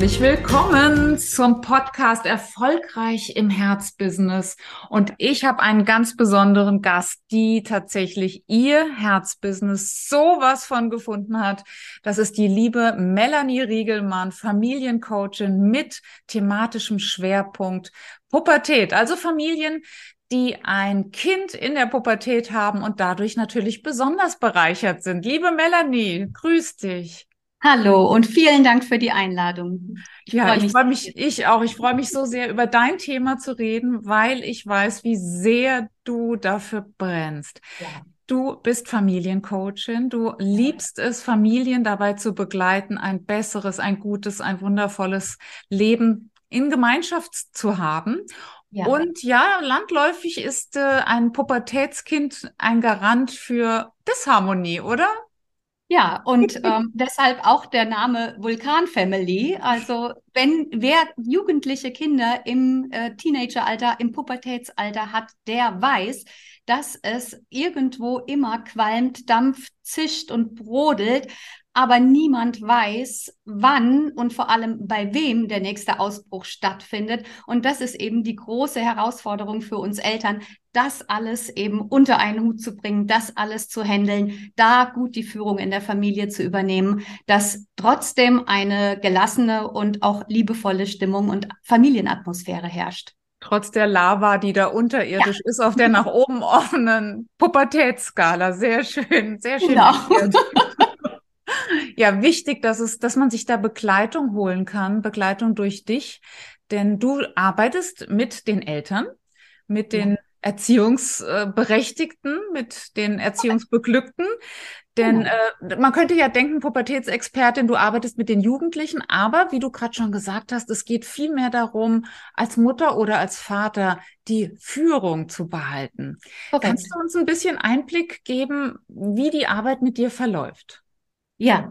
Herzlich willkommen zum Podcast Erfolgreich im Herzbusiness. Und ich habe einen ganz besonderen Gast, die tatsächlich ihr Herzbusiness sowas von gefunden hat. Das ist die liebe Melanie Riegelmann, Familiencoachin mit thematischem Schwerpunkt Pubertät. Also Familien, die ein Kind in der Pubertät haben und dadurch natürlich besonders bereichert sind. Liebe Melanie, grüß dich. Hallo und vielen Dank für die Einladung. Ich ja, freu ich freue mich, ich auch. Ich freue mich so sehr, über dein Thema zu reden, weil ich weiß, wie sehr du dafür brennst. Ja. Du bist Familiencoachin. Du liebst es, Familien dabei zu begleiten, ein besseres, ein gutes, ein wundervolles Leben in Gemeinschaft zu haben. Ja. Und ja, landläufig ist äh, ein Pubertätskind ein Garant für Disharmonie, oder? Ja, und ähm, deshalb auch der Name Vulkan Family. Also wenn wer jugendliche Kinder im äh, Teenageralter, im Pubertätsalter hat, der weiß, dass es irgendwo immer qualmt, dampft, zischt und brodelt aber niemand weiß, wann und vor allem bei wem der nächste Ausbruch stattfindet. Und das ist eben die große Herausforderung für uns Eltern, das alles eben unter einen Hut zu bringen, das alles zu handeln, da gut die Führung in der Familie zu übernehmen, dass trotzdem eine gelassene und auch liebevolle Stimmung und Familienatmosphäre herrscht trotz der Lava, die da unterirdisch ja. ist, auf der nach oben offenen Pubertätsskala. Sehr schön, sehr schön. Genau. Ja, wichtig, dass es, dass man sich da Begleitung holen kann, Begleitung durch dich, denn du arbeitest mit den Eltern, mit den ja. Erziehungsberechtigten, mit den Erziehungsbeglückten. Denn äh, man könnte ja denken, Pubertätsexpertin, du arbeitest mit den Jugendlichen, aber wie du gerade schon gesagt hast, es geht viel mehr darum, als Mutter oder als Vater die Führung zu behalten. Korrekt. Kannst du uns ein bisschen Einblick geben, wie die Arbeit mit dir verläuft? Ja,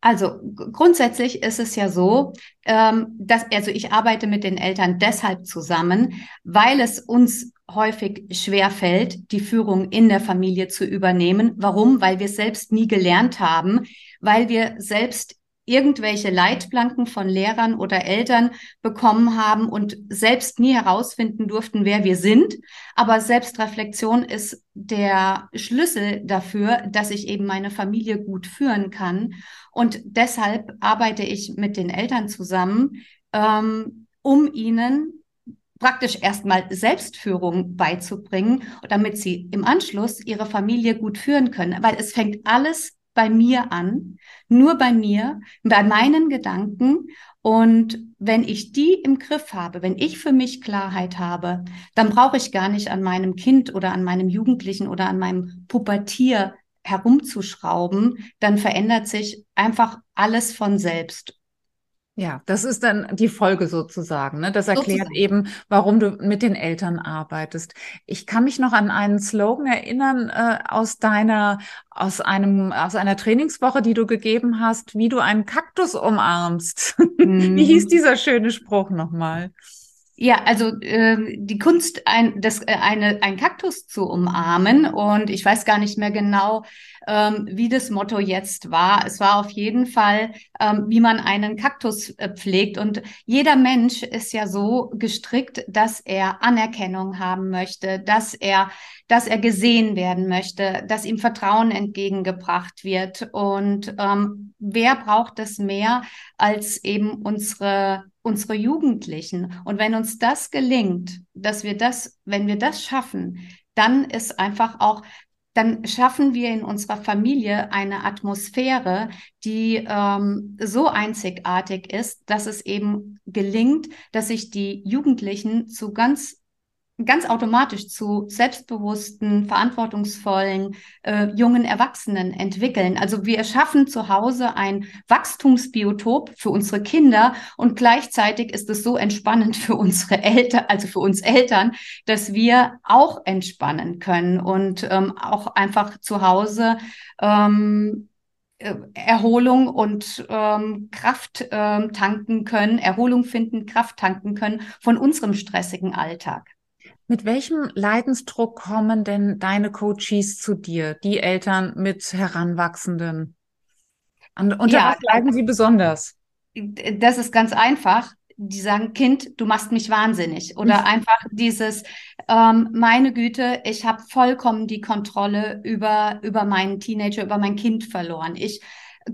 also grundsätzlich ist es ja so, ähm, dass, also ich arbeite mit den Eltern deshalb zusammen, weil es uns häufig schwer fällt, die Führung in der Familie zu übernehmen. Warum? Weil wir es selbst nie gelernt haben, weil wir selbst irgendwelche Leitplanken von Lehrern oder Eltern bekommen haben und selbst nie herausfinden durften, wer wir sind. Aber Selbstreflexion ist der Schlüssel dafür, dass ich eben meine Familie gut führen kann. Und deshalb arbeite ich mit den Eltern zusammen, ähm, um ihnen praktisch erstmal Selbstführung beizubringen, damit sie im Anschluss ihre Familie gut führen können. Weil es fängt alles bei mir an, nur bei mir, bei meinen Gedanken. Und wenn ich die im Griff habe, wenn ich für mich Klarheit habe, dann brauche ich gar nicht an meinem Kind oder an meinem Jugendlichen oder an meinem Pubertier herumzuschrauben, dann verändert sich einfach alles von selbst. Ja, das ist dann die Folge sozusagen. Ne? Das erklärt sozusagen. eben, warum du mit den Eltern arbeitest. Ich kann mich noch an einen Slogan erinnern äh, aus deiner, aus einem, aus einer Trainingswoche, die du gegeben hast, wie du einen Kaktus umarmst. Mhm. wie hieß dieser schöne Spruch nochmal? Ja, also äh, die Kunst, ein, das, äh, eine, ein Kaktus zu umarmen. Und ich weiß gar nicht mehr genau, ähm, wie das Motto jetzt war. Es war auf jeden Fall, ähm, wie man einen Kaktus äh, pflegt. Und jeder Mensch ist ja so gestrickt, dass er Anerkennung haben möchte, dass er, dass er gesehen werden möchte, dass ihm Vertrauen entgegengebracht wird. Und ähm, wer braucht das mehr als eben unsere unsere Jugendlichen. Und wenn uns das gelingt, dass wir das, wenn wir das schaffen, dann ist einfach auch, dann schaffen wir in unserer Familie eine Atmosphäre, die ähm, so einzigartig ist, dass es eben gelingt, dass sich die Jugendlichen zu ganz ganz automatisch zu selbstbewussten, verantwortungsvollen äh, jungen Erwachsenen entwickeln. Also wir schaffen zu Hause ein Wachstumsbiotop für unsere Kinder und gleichzeitig ist es so entspannend für unsere Eltern, also für uns Eltern, dass wir auch entspannen können und ähm, auch einfach zu Hause ähm, äh, Erholung und ähm, Kraft ähm, tanken können, Erholung finden, Kraft tanken können von unserem stressigen Alltag. Mit welchem Leidensdruck kommen denn deine Coaches zu dir, die Eltern mit Heranwachsenden? Und unter ja, was leiden sie besonders? Das ist ganz einfach. Die sagen, Kind, du machst mich wahnsinnig. Oder einfach dieses, ähm, meine Güte, ich habe vollkommen die Kontrolle über, über meinen Teenager, über mein Kind verloren. Ich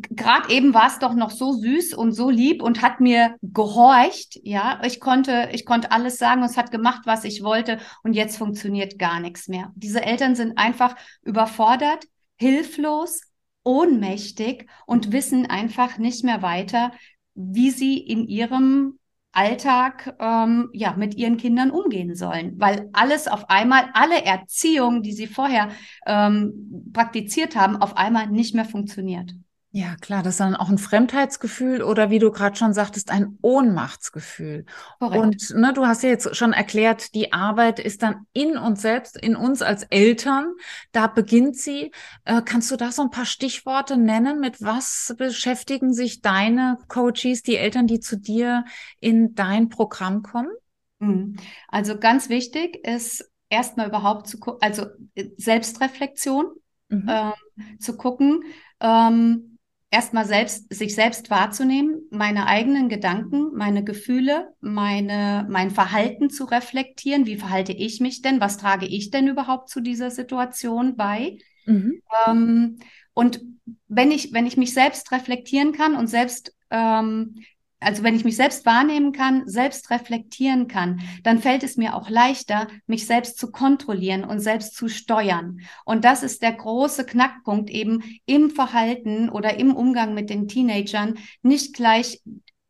gerade eben war es doch noch so süß und so lieb und hat mir gehorcht. Ja, ich konnte, ich konnte alles sagen und es hat gemacht, was ich wollte. Und jetzt funktioniert gar nichts mehr. Diese Eltern sind einfach überfordert, hilflos, ohnmächtig und wissen einfach nicht mehr weiter, wie sie in ihrem Alltag ähm, ja mit ihren Kindern umgehen sollen, weil alles auf einmal, alle Erziehung, die sie vorher ähm, praktiziert haben, auf einmal nicht mehr funktioniert. Ja, klar, das ist dann auch ein Fremdheitsgefühl oder wie du gerade schon sagtest, ein Ohnmachtsgefühl. Korrekt. Und ne, du hast ja jetzt schon erklärt, die Arbeit ist dann in uns selbst, in uns als Eltern. Da beginnt sie. Äh, kannst du da so ein paar Stichworte nennen? Mit was beschäftigen sich deine Coaches, die Eltern, die zu dir in dein Programm kommen? Mhm. Also ganz wichtig ist erstmal überhaupt zu gucken, also äh, Selbstreflexion mhm. ähm, zu gucken. Ähm, erstmal selbst, sich selbst wahrzunehmen, meine eigenen Gedanken, meine Gefühle, meine, mein Verhalten zu reflektieren. Wie verhalte ich mich denn? Was trage ich denn überhaupt zu dieser Situation bei? Mhm. Ähm, und wenn ich, wenn ich mich selbst reflektieren kann und selbst ähm, also wenn ich mich selbst wahrnehmen kann, selbst reflektieren kann, dann fällt es mir auch leichter, mich selbst zu kontrollieren und selbst zu steuern. Und das ist der große Knackpunkt eben im Verhalten oder im Umgang mit den Teenagern, nicht gleich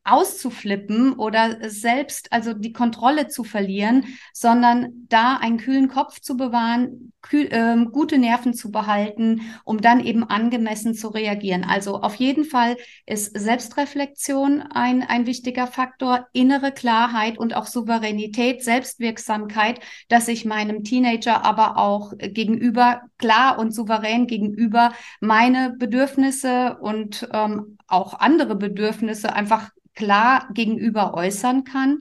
auszuflippen oder selbst also die Kontrolle zu verlieren, sondern da einen kühlen Kopf zu bewahren, kühl, äh, gute Nerven zu behalten, um dann eben angemessen zu reagieren. Also auf jeden Fall ist Selbstreflexion ein, ein wichtiger Faktor, innere Klarheit und auch Souveränität, Selbstwirksamkeit, dass ich meinem Teenager aber auch gegenüber klar und souverän gegenüber meine Bedürfnisse und ähm, auch andere Bedürfnisse einfach klar gegenüber äußern kann.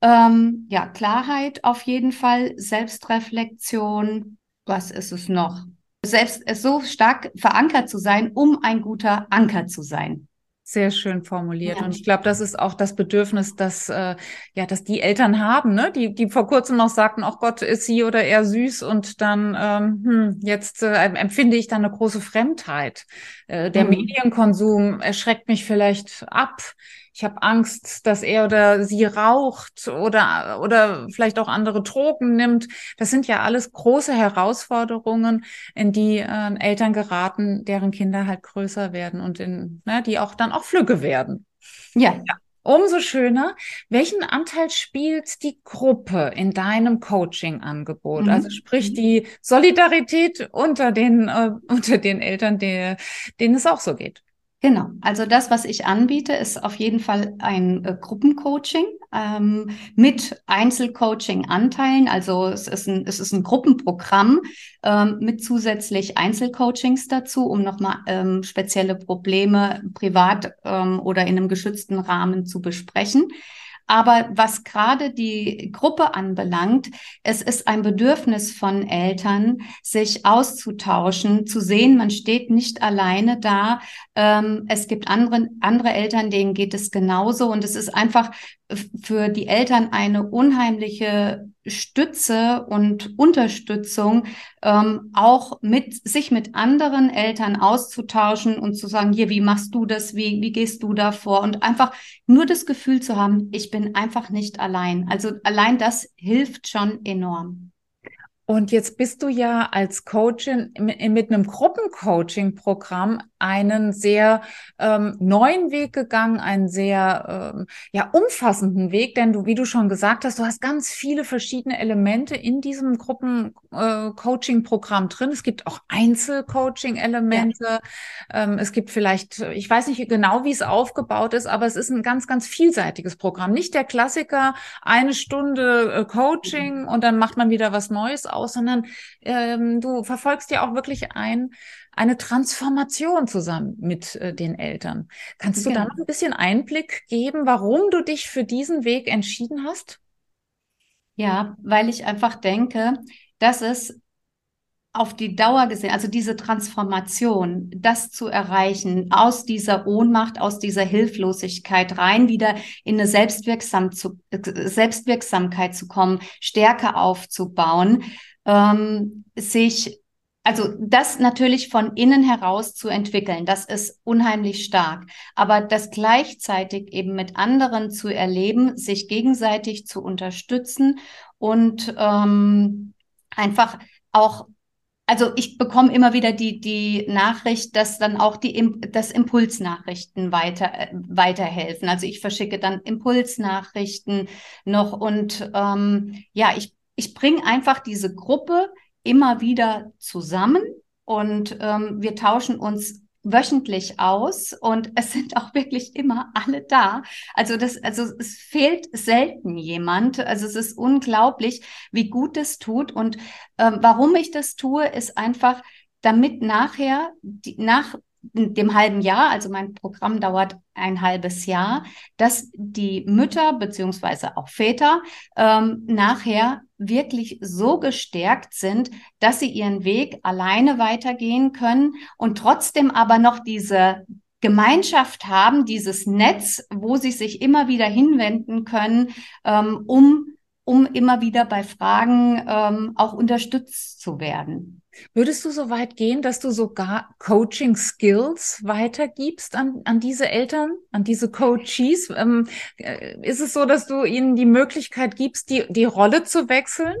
Ähm, ja, Klarheit auf jeden Fall, Selbstreflexion. Was ist es noch? Selbst so stark verankert zu sein, um ein guter Anker zu sein. Sehr schön formuliert. Ja. Und ich glaube, das ist auch das Bedürfnis, dass, äh, ja, dass die Eltern haben, ne? die, die vor kurzem noch sagten, ach Gott, ist sie oder er süß und dann, ähm, hm, jetzt äh, empfinde ich dann eine große Fremdheit. Äh, der mhm. Medienkonsum erschreckt mich vielleicht ab ich habe Angst, dass er oder sie raucht oder, oder vielleicht auch andere Drogen nimmt. Das sind ja alles große Herausforderungen, in die äh, Eltern geraten, deren Kinder halt größer werden und in, ne, die auch dann auch flügge werden. Ja. ja. Umso schöner. Welchen Anteil spielt die Gruppe in deinem Coaching-Angebot? Mhm. Also sprich die Solidarität unter den, äh, unter den Eltern, der, denen es auch so geht. Genau, also das, was ich anbiete, ist auf jeden Fall ein äh, Gruppencoaching ähm, mit Einzelcoaching-Anteilen. Also es ist ein, es ist ein Gruppenprogramm ähm, mit zusätzlich Einzelcoachings dazu, um nochmal ähm, spezielle Probleme privat ähm, oder in einem geschützten Rahmen zu besprechen. Aber was gerade die Gruppe anbelangt, es ist ein Bedürfnis von Eltern, sich auszutauschen, zu sehen, man steht nicht alleine da. Ähm, es gibt andere, andere Eltern, denen geht es genauso. Und es ist einfach für die Eltern eine unheimliche Stütze und Unterstützung, ähm, auch mit sich mit anderen Eltern auszutauschen und zu sagen, hier, wie machst du das, wie, wie gehst du da vor? Und einfach nur das Gefühl zu haben, ich bin einfach nicht allein. Also allein das hilft schon enorm. Und jetzt bist du ja als Coachin mit einem Gruppencoaching-Programm einen sehr ähm, neuen Weg gegangen, einen sehr ähm, ja umfassenden Weg, denn du, wie du schon gesagt hast, du hast ganz viele verschiedene Elemente in diesem Gruppencoaching-Programm äh, drin. Es gibt auch Einzelcoaching-Elemente. Ja. Ähm, es gibt vielleicht, ich weiß nicht genau, wie es aufgebaut ist, aber es ist ein ganz, ganz vielseitiges Programm. Nicht der Klassiker, eine Stunde äh, Coaching mhm. und dann macht man wieder was Neues aus, sondern ähm, du verfolgst ja auch wirklich ein, eine Transformation zusammen mit äh, den Eltern. Kannst du genau. da noch ein bisschen Einblick geben, warum du dich für diesen Weg entschieden hast? Ja, weil ich einfach denke, dass es auf die Dauer gesehen, also diese Transformation, das zu erreichen, aus dieser Ohnmacht, aus dieser Hilflosigkeit rein wieder in eine Selbstwirksam zu, Selbstwirksamkeit zu kommen, Stärke aufzubauen, ähm, sich also das natürlich von innen heraus zu entwickeln, das ist unheimlich stark. Aber das gleichzeitig eben mit anderen zu erleben, sich gegenseitig zu unterstützen und ähm, einfach auch also ich bekomme immer wieder die, die Nachricht, dass dann auch die, das Impulsnachrichten weiter, äh, weiterhelfen. Also ich verschicke dann Impulsnachrichten noch und ähm, ja, ich, ich bringe einfach diese Gruppe immer wieder zusammen und ähm, wir tauschen uns wöchentlich aus und es sind auch wirklich immer alle da. Also das, also es fehlt selten jemand. Also es ist unglaublich, wie gut es tut und ähm, warum ich das tue, ist einfach, damit nachher die, nach dem halben Jahr, also mein Programm dauert ein halbes Jahr, dass die Mütter beziehungsweise auch Väter ähm, nachher wirklich so gestärkt sind, dass sie ihren Weg alleine weitergehen können und trotzdem aber noch diese Gemeinschaft haben, dieses Netz, wo sie sich immer wieder hinwenden können, ähm, um, um immer wieder bei Fragen ähm, auch unterstützt zu werden. Würdest du so weit gehen, dass du sogar Coaching Skills weitergibst an, an diese Eltern, an diese Coaches? Ähm, äh, ist es so, dass du ihnen die Möglichkeit gibst, die, die Rolle zu wechseln?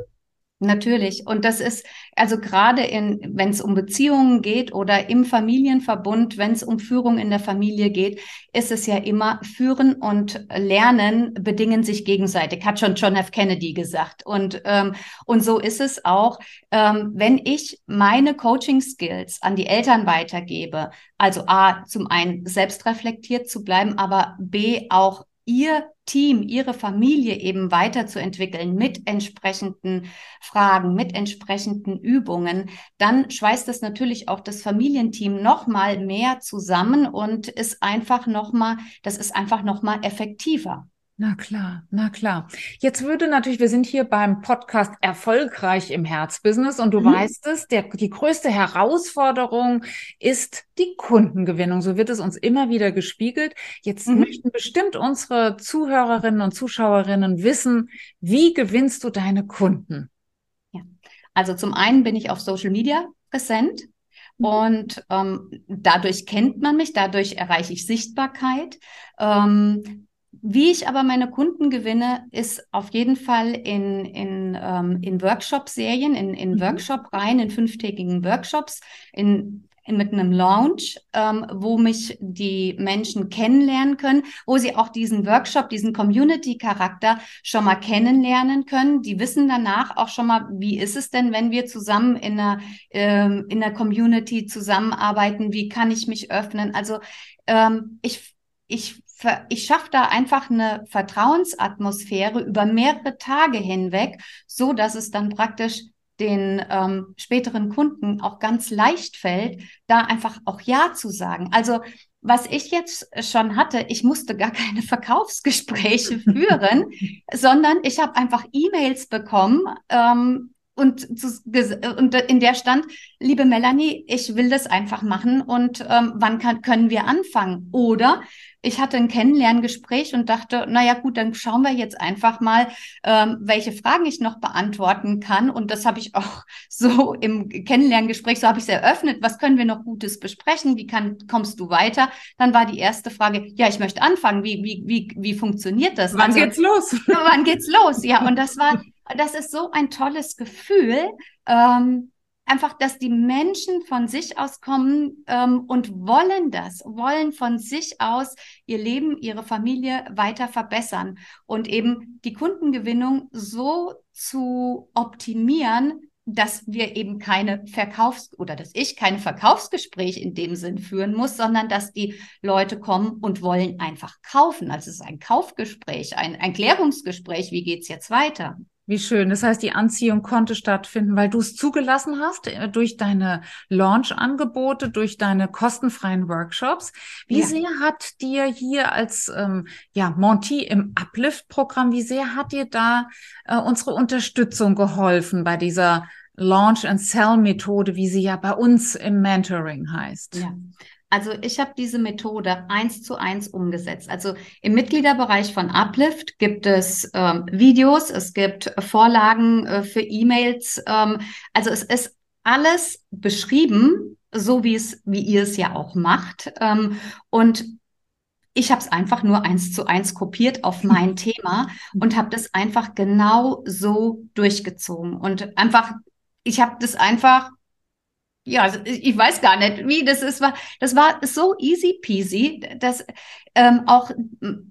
Natürlich. Und das ist, also gerade in, wenn es um Beziehungen geht oder im Familienverbund, wenn es um Führung in der Familie geht, ist es ja immer Führen und Lernen bedingen sich gegenseitig, hat schon John F. Kennedy gesagt. Und, ähm, und so ist es auch, ähm, wenn ich meine Coaching-Skills an die Eltern weitergebe, also A, zum einen selbstreflektiert zu bleiben, aber B, auch ihr Team, ihre Familie eben weiterzuentwickeln mit entsprechenden Fragen, mit entsprechenden Übungen, dann schweißt es natürlich auch das Familienteam noch mal mehr zusammen und ist einfach noch mal, das ist einfach noch mal effektiver. Na klar, na klar. Jetzt würde natürlich, wir sind hier beim Podcast erfolgreich im Herzbusiness und du mhm. weißt es, der, die größte Herausforderung ist die Kundengewinnung. So wird es uns immer wieder gespiegelt. Jetzt mhm. möchten bestimmt unsere Zuhörerinnen und Zuschauerinnen wissen, wie gewinnst du deine Kunden? Ja, also zum einen bin ich auf Social Media präsent. Mhm. Und ähm, dadurch kennt man mich, dadurch erreiche ich Sichtbarkeit. Ähm, wie ich aber meine Kunden gewinne, ist auf jeden Fall in, in, ähm, in Workshop-Serien, in, in mhm. Workshop-Reihen, in fünftägigen Workshops, in, in, mit einem Launch, ähm, wo mich die Menschen kennenlernen können, wo sie auch diesen Workshop, diesen Community-Charakter schon mal kennenlernen können. Die wissen danach auch schon mal, wie ist es denn, wenn wir zusammen in einer, ähm, in einer Community zusammenarbeiten? Wie kann ich mich öffnen? Also ähm, ich, ich ich schaffe da einfach eine Vertrauensatmosphäre über mehrere Tage hinweg, so dass es dann praktisch den ähm, späteren Kunden auch ganz leicht fällt, da einfach auch Ja zu sagen. Also was ich jetzt schon hatte, ich musste gar keine Verkaufsgespräche führen, sondern ich habe einfach E-Mails bekommen, ähm, und, zu, und in der stand, liebe Melanie, ich will das einfach machen und ähm, wann kann, können wir anfangen? Oder ich hatte ein Kennenlerngespräch und dachte, naja gut, dann schauen wir jetzt einfach mal, ähm, welche Fragen ich noch beantworten kann. Und das habe ich auch so im Kennenlerngespräch, so habe ich es eröffnet. Was können wir noch Gutes besprechen? Wie kann, kommst du weiter? Dann war die erste Frage, ja, ich möchte anfangen. Wie, wie, wie, wie funktioniert das? Wann also, geht's los? wann geht's los? Ja, und das war, das ist so ein tolles Gefühl. Ähm, einfach, dass die Menschen von sich aus kommen ähm, und wollen das, wollen von sich aus ihr Leben, ihre Familie weiter verbessern und eben die Kundengewinnung so zu optimieren, dass wir eben keine Verkaufs- oder dass ich keine Verkaufsgespräche in dem Sinn führen muss, sondern dass die Leute kommen und wollen einfach kaufen. Also es ist ein Kaufgespräch, ein, ein Klärungsgespräch. Wie geht's jetzt weiter? Wie schön. Das heißt, die Anziehung konnte stattfinden, weil du es zugelassen hast äh, durch deine Launch-Angebote, durch deine kostenfreien Workshops. Wie ja. sehr hat dir hier als ähm, ja, Monty im Uplift-Programm, wie sehr hat dir da äh, unsere Unterstützung geholfen bei dieser Launch and Sell Methode, wie sie ja bei uns im Mentoring heißt? Ja. Also ich habe diese Methode eins zu eins umgesetzt. Also im Mitgliederbereich von Uplift gibt es ähm, Videos, es gibt Vorlagen äh, für E-Mails. Ähm, also es ist alles beschrieben, so wie es, wie ihr es ja auch macht. Ähm, und ich habe es einfach nur eins zu eins kopiert auf mein Thema und habe das einfach genau so durchgezogen und einfach, ich habe das einfach ja, also ich weiß gar nicht, wie das ist. Das war so easy peasy, dass ähm, auch,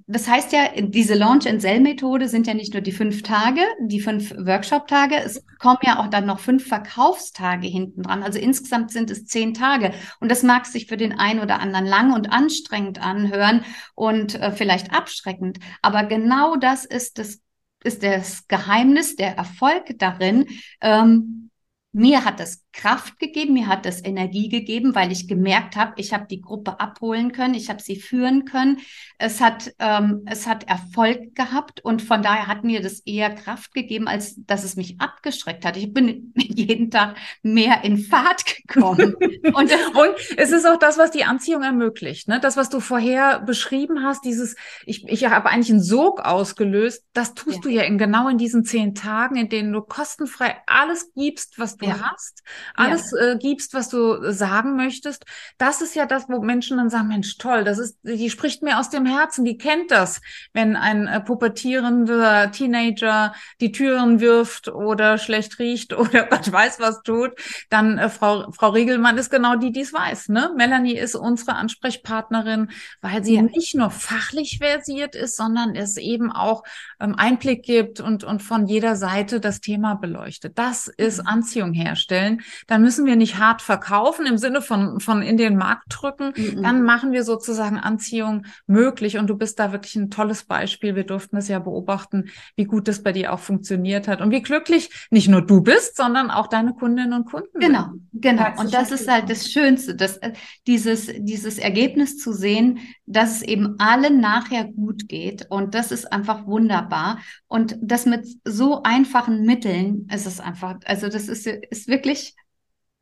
das heißt ja, diese Launch and Sell Methode sind ja nicht nur die fünf Tage, die fünf Workshop Tage, es kommen ja auch dann noch fünf Verkaufstage hinten dran. Also insgesamt sind es zehn Tage. Und das mag sich für den einen oder anderen lang und anstrengend anhören und äh, vielleicht abschreckend. Aber genau das ist das, ist das Geheimnis, der Erfolg darin, ähm, mir hat das Kraft gegeben, mir hat das Energie gegeben, weil ich gemerkt habe, ich habe die Gruppe abholen können, ich habe sie führen können. Es hat, ähm, es hat Erfolg gehabt und von daher hat mir das eher Kraft gegeben, als dass es mich abgeschreckt hat. Ich bin jeden Tag mehr in Fahrt gekommen. und, und es ist auch das, was die Anziehung ermöglicht. Ne? Das, was du vorher beschrieben hast, dieses, ich, ich habe eigentlich einen Sog ausgelöst, das tust ja. du ja in, genau in diesen zehn Tagen, in denen du kostenfrei alles gibst, was du ja. hast alles ja. äh, gibst, was du sagen möchtest. Das ist ja das, wo Menschen dann sagen, Mensch, toll, das ist, die spricht mir aus dem Herzen, die kennt das, wenn ein äh, pubertierender Teenager die Türen wirft oder schlecht riecht oder Gott weiß was tut, dann äh, Frau, Frau Riegelmann ist genau die, die es weiß. Ne? Melanie ist unsere Ansprechpartnerin, weil sie ja. nicht nur fachlich versiert ist, sondern es eben auch ähm, Einblick gibt und, und von jeder Seite das Thema beleuchtet. Das ist mhm. Anziehung herstellen dann müssen wir nicht hart verkaufen im Sinne von, von in den Markt drücken. Mhm. Dann machen wir sozusagen Anziehung möglich. Und du bist da wirklich ein tolles Beispiel. Wir durften es ja beobachten, wie gut das bei dir auch funktioniert hat und wie glücklich nicht nur du bist, sondern auch deine Kundinnen und Kunden. Genau, genau. Und das ist halt das Schönste, dass äh, dieses, dieses Ergebnis zu sehen, dass es eben allen nachher gut geht. Und das ist einfach wunderbar. Und das mit so einfachen Mitteln, es ist einfach, also das ist, ist wirklich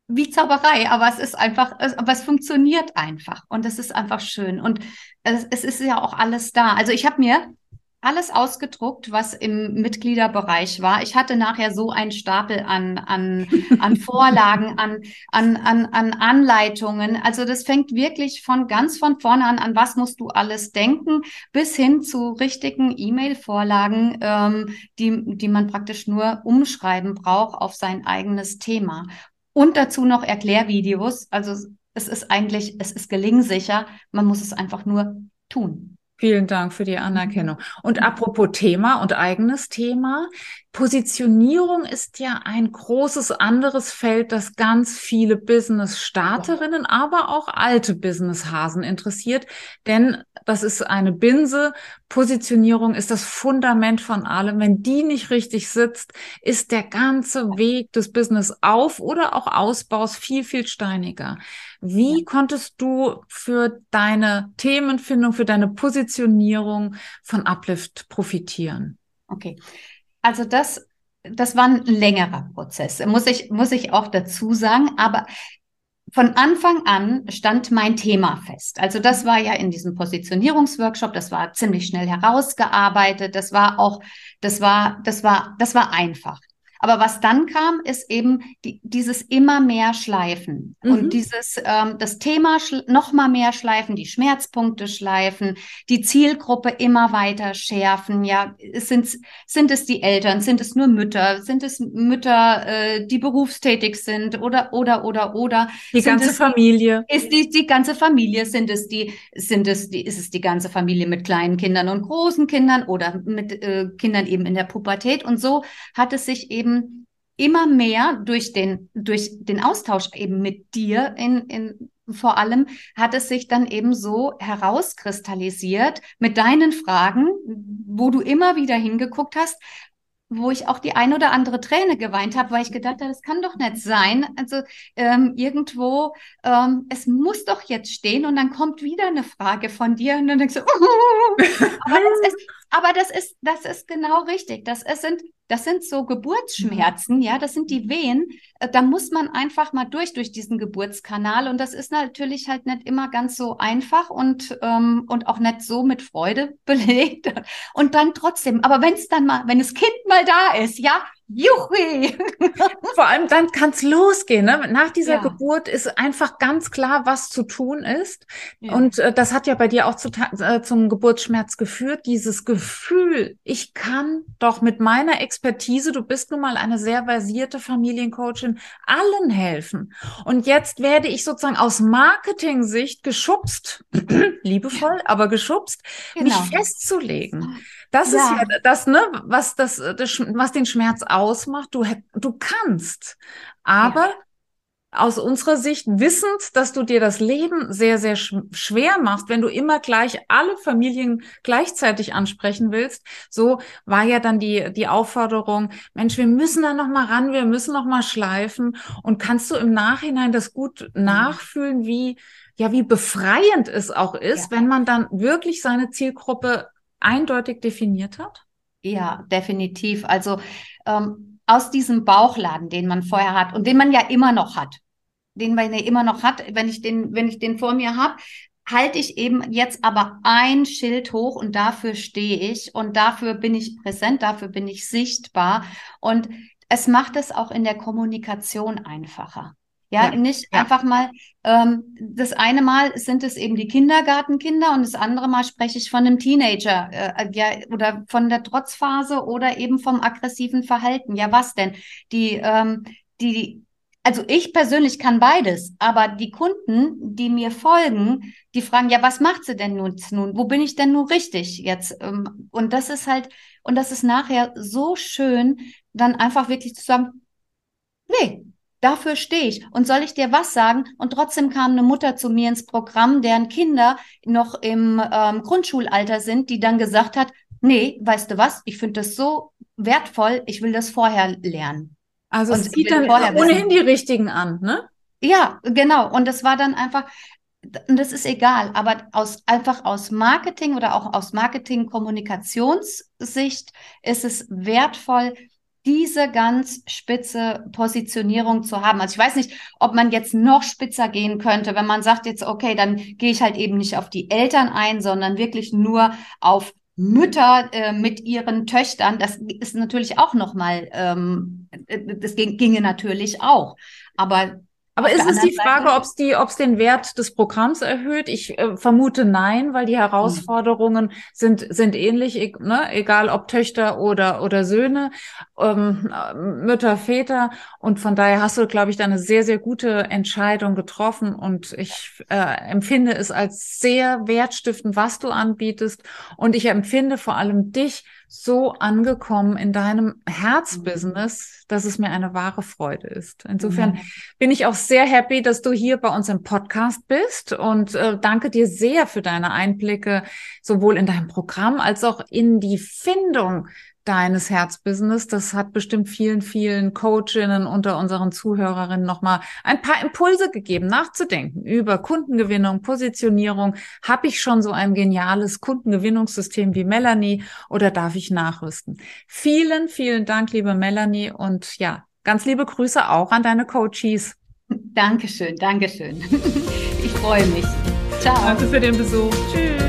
wie Zauberei, aber es ist einfach, aber es funktioniert einfach und es ist einfach schön und es, es ist ja auch alles da. Also ich habe mir alles ausgedruckt, was im Mitgliederbereich war. Ich hatte nachher so einen Stapel an, an, an Vorlagen, an, an, an, an Anleitungen. Also das fängt wirklich von ganz von vorne an, an was musst du alles denken, bis hin zu richtigen E-Mail-Vorlagen, ähm, die, die man praktisch nur umschreiben braucht auf sein eigenes Thema. Und dazu noch Erklärvideos. Also es ist eigentlich, es ist gelingsicher. Man muss es einfach nur tun. Vielen Dank für die Anerkennung. Und apropos Thema und eigenes Thema. Positionierung ist ja ein großes anderes Feld, das ganz viele Business-Starterinnen, aber auch alte Business-Hasen interessiert. Denn das ist eine Binse. Positionierung ist das Fundament von allem. Wenn die nicht richtig sitzt, ist der ganze Weg des Business auf oder auch Ausbaus viel, viel steiniger. Wie konntest du für deine Themenfindung, für deine Positionierung von Uplift profitieren? Okay. Also das, das war ein längerer Prozess, muss ich, muss ich auch dazu sagen. Aber von Anfang an stand mein Thema fest. Also das war ja in diesem Positionierungsworkshop, das war ziemlich schnell herausgearbeitet, das war auch, das war, das war, das war einfach. Aber was dann kam, ist eben die, dieses immer mehr Schleifen. Mhm. und dieses ähm, das Thema noch mal mehr schleifen, die Schmerzpunkte schleifen, die Zielgruppe immer weiter schärfen. Ja, sind sind es die Eltern, sind es nur Mütter, sind es Mütter, äh, die berufstätig sind oder oder oder oder? Die sind ganze es, Familie. Ist die die ganze Familie? Sind es die sind es die ist es die ganze Familie mit kleinen Kindern und großen Kindern oder mit äh, Kindern eben in der Pubertät? Und so hat es sich eben immer mehr durch den, durch den Austausch eben mit dir in, in, vor allem hat es sich dann eben so herauskristallisiert mit deinen Fragen, wo du immer wieder hingeguckt hast, wo ich auch die ein oder andere Träne geweint habe, weil ich gedacht habe, das kann doch nicht sein. Also ähm, irgendwo, ähm, es muss doch jetzt stehen und dann kommt wieder eine Frage von dir und dann denkst du, uh, aber, das ist, aber das ist, das ist genau richtig. Das ist, sind das sind so Geburtsschmerzen, ja, das sind die Wehen. Äh, da muss man einfach mal durch, durch diesen Geburtskanal. Und das ist natürlich halt nicht immer ganz so einfach und, ähm, und auch nicht so mit Freude belegt. Und dann trotzdem, aber wenn es dann mal, wenn das Kind mal da ist, ja, Juchi! Vor allem dann kann es losgehen. Ne? Nach dieser ja. Geburt ist einfach ganz klar, was zu tun ist. Ja. Und äh, das hat ja bei dir auch zu, äh, zum Geburtsschmerz geführt. Dieses Gefühl, ich kann doch mit meiner Expertise, du bist nun mal eine sehr versierte Familiencoachin, allen helfen. Und jetzt werde ich sozusagen aus Marketing-Sicht geschubst, liebevoll, aber geschubst, genau. mich festzulegen. Das ja. ist ja das, ne, was das, das, was den Schmerz ausmacht. Du, du kannst, aber ja. aus unserer Sicht wissend, dass du dir das Leben sehr, sehr schwer machst, wenn du immer gleich alle Familien gleichzeitig ansprechen willst. So war ja dann die, die Aufforderung, Mensch, wir müssen da noch mal ran, wir müssen noch mal schleifen. Und kannst du im Nachhinein das gut mhm. nachfühlen, wie, ja, wie befreiend es auch ist, ja. wenn man dann wirklich seine Zielgruppe eindeutig definiert hat? Ja, definitiv. Also ähm, aus diesem Bauchladen, den man vorher hat und den man ja immer noch hat, den man ja immer noch hat, wenn ich den, wenn ich den vor mir habe, halte ich eben jetzt aber ein Schild hoch und dafür stehe ich und dafür bin ich präsent, dafür bin ich sichtbar und es macht es auch in der Kommunikation einfacher. Ja, ja, nicht ja. einfach mal, ähm, das eine Mal sind es eben die Kindergartenkinder und das andere Mal spreche ich von einem Teenager, äh, ja, oder von der Trotzphase oder eben vom aggressiven Verhalten. Ja, was denn? Die, ähm, die, also ich persönlich kann beides, aber die Kunden, die mir folgen, die fragen, ja, was macht sie denn nun? nun? Wo bin ich denn nun richtig jetzt? Ähm, und das ist halt, und das ist nachher so schön, dann einfach wirklich zu sagen, nee, Dafür stehe ich. Und soll ich dir was sagen? Und trotzdem kam eine Mutter zu mir ins Programm, deren Kinder noch im ähm, Grundschulalter sind, die dann gesagt hat, nee, weißt du was, ich finde das so wertvoll, ich will das vorher lernen. Also es zieht dann ohnehin die richtigen an, ne? Ja, genau. Und das war dann einfach, und das ist egal, aber aus, einfach aus Marketing oder auch aus Marketing-Kommunikationssicht ist es wertvoll, diese ganz spitze Positionierung zu haben. Also ich weiß nicht, ob man jetzt noch spitzer gehen könnte, wenn man sagt jetzt, okay, dann gehe ich halt eben nicht auf die Eltern ein, sondern wirklich nur auf Mütter äh, mit ihren Töchtern. Das ist natürlich auch noch mal, ähm, äh, das ginge natürlich auch. Aber aber ist es die Frage, ob es die, ob es den Wert des Programms erhöht? Ich äh, vermute nein, weil die Herausforderungen mhm. sind sind ähnlich, e ne? egal ob Töchter oder oder Söhne, ähm, Mütter, Väter. Und von daher hast du, glaube ich, da eine sehr sehr gute Entscheidung getroffen. Und ich äh, empfinde es als sehr wertstiftend, was du anbietest. Und ich empfinde vor allem dich so angekommen in deinem Herzbusiness, dass es mir eine wahre Freude ist. Insofern mhm. bin ich auch sehr happy, dass du hier bei uns im Podcast bist und äh, danke dir sehr für deine Einblicke sowohl in dein Programm als auch in die Findung deines Herzbusiness. Das hat bestimmt vielen, vielen Coachinnen unter unseren Zuhörerinnen nochmal ein paar Impulse gegeben, nachzudenken über Kundengewinnung, Positionierung. Habe ich schon so ein geniales Kundengewinnungssystem wie Melanie oder darf ich nachrüsten? Vielen, vielen Dank, liebe Melanie. Und ja, ganz liebe Grüße auch an deine Coaches. Dankeschön, Dankeschön. Ich freue mich. Ciao. Danke für den Besuch. Tschüss.